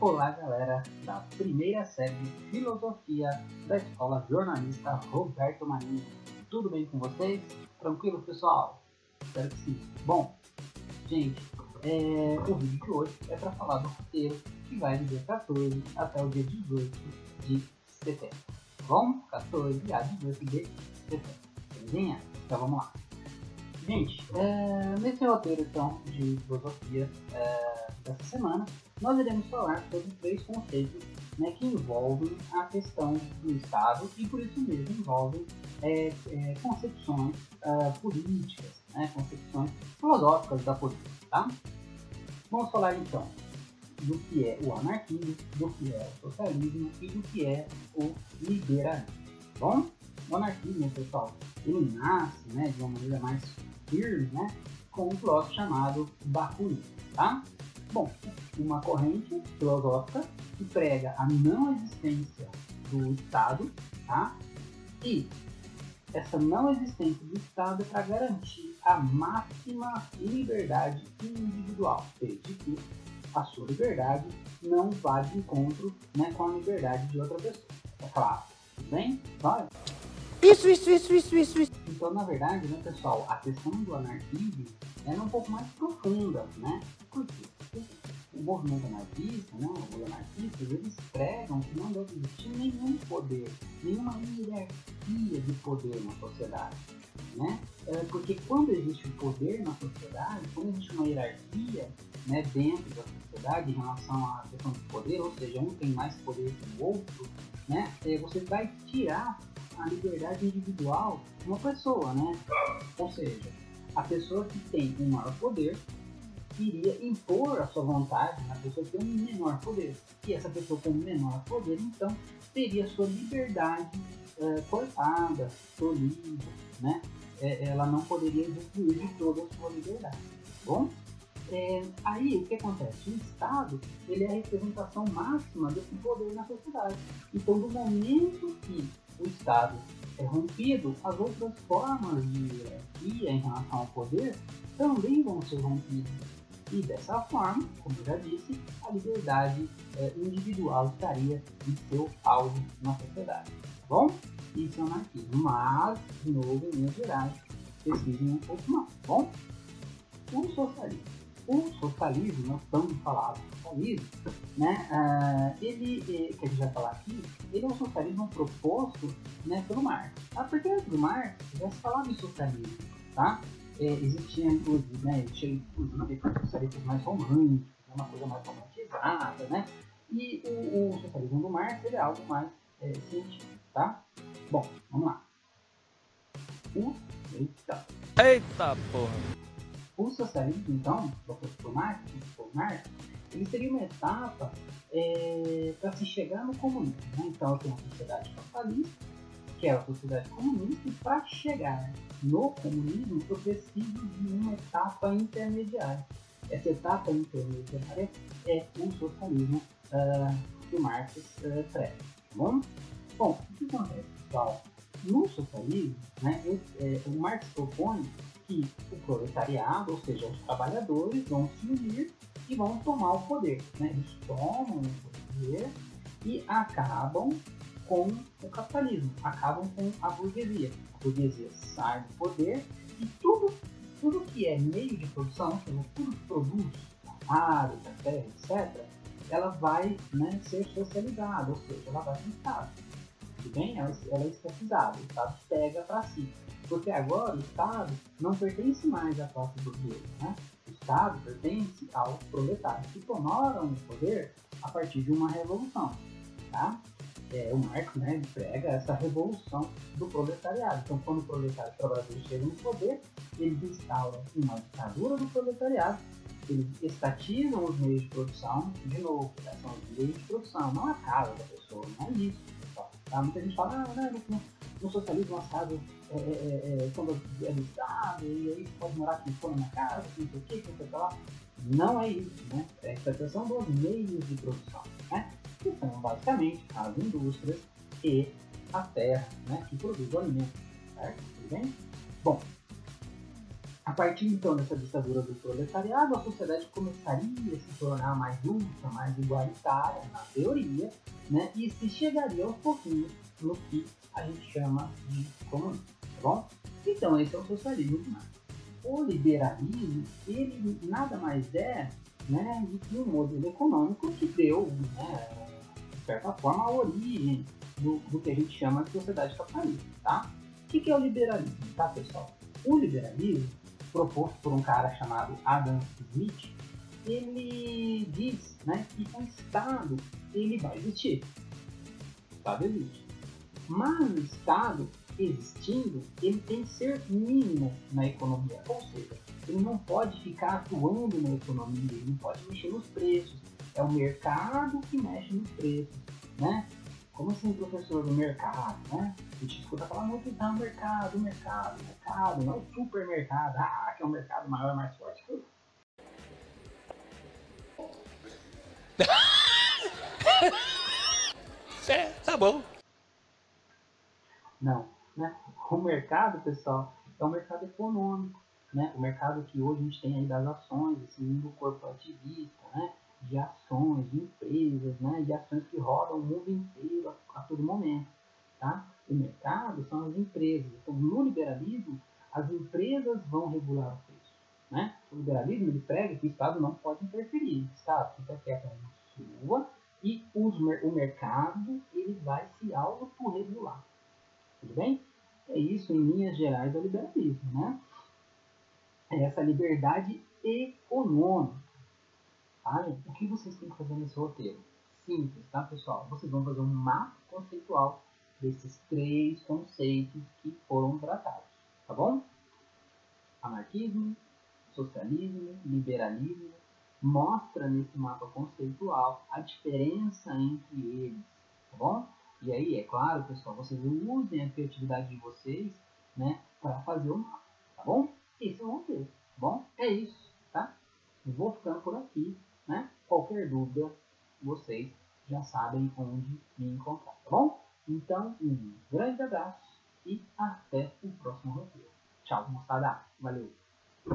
Olá, galera da primeira série de Filosofia da Escola Jornalista Roberto Marinho. Tudo bem com vocês? Tranquilo, pessoal? Espero que sim. Bom, gente, é, o vídeo de hoje é para falar do roteiro que vai do dia 14 até o dia 18 de setembro. Bom, 14 a 18 de setembro. Belezinha? Então vamos lá. Gente, é, nesse roteiro então de filosofia é, dessa semana, nós iremos falar sobre três conceitos né, que envolvem a questão do Estado e por isso mesmo envolvem é, é, concepções é, políticas, né, concepções filosóficas da política. Tá? Vamos falar então do que é o anarquismo, do que é o socialismo e do que é o liberalismo. Bom, o anarquismo, pessoal, ele nasce né, de uma maneira mais firme né, com um filósofo chamado Bakunin. Tá? Bom, uma corrente filosófica que prega a não existência do Estado, tá? E essa não existência do Estado é para garantir a máxima liberdade individual, desde que a sua liberdade não vá de encontro né, com a liberdade de outra pessoa. É claro, tudo bem? Vai. Isso, isso, isso, isso, isso, isso. Então, na verdade, né, pessoal, a questão do anarquismo é um pouco mais profunda, né? Por quê? O movimento anarquista, né, os anarquistas, eles pregam que não deve existir nenhum poder, nenhuma hierarquia de poder na sociedade. Né? É, porque quando existe o poder na sociedade, quando existe uma hierarquia né, dentro da sociedade em relação à questão do poder, ou seja, um tem mais poder que o outro, né, é, você vai tirar a liberdade individual de uma pessoa, né? Ou seja, a pessoa que tem o maior poder iria impor a sua vontade na pessoa que tem um menor poder. E essa pessoa com menor poder, então, teria sua liberdade é, cortada, tolhida, né? É, ela não poderia usufruir de toda a sua liberdade. Bom, é, aí o que acontece? O Estado ele é a representação máxima desse poder na sociedade. Então, do momento que o Estado é rompido, as outras formas de hierarquia em relação ao poder também vão ser rompidas. E dessa forma, como eu já disse, a liberdade é, individual estaria em seu auge na sociedade. Tá bom? Isso é anarquismo. Mas, de novo, em Minas Gerais, pesquisem um pouco mais. Tá bom? O socialismo. O socialismo, né, tão falado socialismo, né, uh, ele, que a gente vai falar aqui, ele é um socialismo proposto né, pelo Marx. Ah, porque antes do Marx já se falava em socialismo, tá? É, existia inclusive, né, tinha inclusive socialistas mais românticos, né, uma coisa mais romantizada, né? E o, o socialismo do Marx é algo mais é, científico, tá? Bom, vamos lá. O, eita. eita porra! O socialismo, então, do Marx, do Marx, ele seria uma etapa é, para se chegar no comunismo. Né? Então, eu tenho a sociedade capitalista, que é sociedade comunista, para chegar no comunismo eu preciso de uma etapa intermediária. Essa etapa intermediária é o socialismo uh, que Marx uh, prega. Tá bom? Bom, o que acontece, pessoal? No socialismo, né, é, o Marx propõe que o proletariado, ou seja, os trabalhadores, vão se unir e vão tomar o poder. Né? Eles tomam o poder e acabam com o capitalismo, acabam com a burguesia. A burguesia sai do poder e tudo, tudo que é meio de produção, tudo que produz, água, café, etc., ela vai né, ser socializada, ou seja, ela vai para o Estado. Tudo bem? Ela, ela é estatizada, o Estado pega para si. Porque agora o Estado não pertence mais à classe burguesa, né? O Estado pertence aos proletários que tomaram o poder a partir de uma revolução, tá? é, o Marx né, prega essa revolução do proletariado. Então, quando o proletário trabalhador chega no poder, eles instalam uma ditadura do proletariado, eles estatizam os meios de produção, de novo, né, são os meios de produção, não a casa da pessoa, não é isso. Tá? Muita gente fala, ah, não, no, no socialismo as casas é, é, é, é são do, é do Estado, e aí pode morar quem for na casa, não sei o que, não sei o que lá. Não é isso, né? É a dos meios de produção, né? Que são basicamente as indústrias e a terra, né, que produz o alimento, certo? Tudo bem? Bom, A partir então dessa ditadura do proletariado, a sociedade começaria a se tornar mais justa, mais igualitária, na teoria, né? e se chegaria aos pouquinhos no que a gente chama de comunismo, tá bom? Então, esse é o socialismo econômico. O liberalismo, ele nada mais é né, do que um modelo econômico que deu, né, certa forma, a origem do, do que a gente chama de sociedade capitalista, tá? O que, que é o liberalismo, tá, pessoal? O liberalismo proposto por um cara chamado Adam Smith, ele diz né, que o Estado ele vai existir. O Estado existe. Mas o Estado existindo, ele tem que ser mínimo na economia. Ou seja, ele não pode ficar atuando na economia, ele não pode mexer nos preços. É o mercado que mexe nos preços. Né? como assim professor do mercado, né? A gente escuta falar muito do mercado, mercado, mercado, não é o supermercado, ah, que é um mercado maior, mais forte que o é, tá bom. Não, né? O mercado, pessoal, é um mercado econômico, né? O mercado que hoje a gente tem aí das ações, esse mundo corporativista, né? De ações, de empresas, né, de ações que rodam o mundo inteiro a, a todo momento. Tá? O mercado são as empresas. Então, no liberalismo, as empresas vão regular o preço. Né? O liberalismo ele prega que o Estado não pode interferir. O Estado fica quieto na sua e os, o mercado ele vai se autorregular. Tudo bem? É isso, em linhas gerais, do liberalismo. Né? É essa liberdade econômica. O que vocês têm que fazer nesse roteiro? Simples, tá, pessoal? Vocês vão fazer um mapa conceitual desses três conceitos que foram tratados, tá bom? Anarquismo, socialismo, liberalismo, mostra nesse mapa conceitual a diferença entre eles, tá bom? E aí, é claro, pessoal, vocês usem a criatividade de vocês, né, para fazer o mapa, tá bom? Esse é o roteiro, tá bom? É isso, tá? Eu vou ficando por aqui. Né? Qualquer dúvida, vocês já sabem onde me encontrar, tá bom? Então, um grande abraço e até o próximo roteiro. Tchau, moçada. Valeu!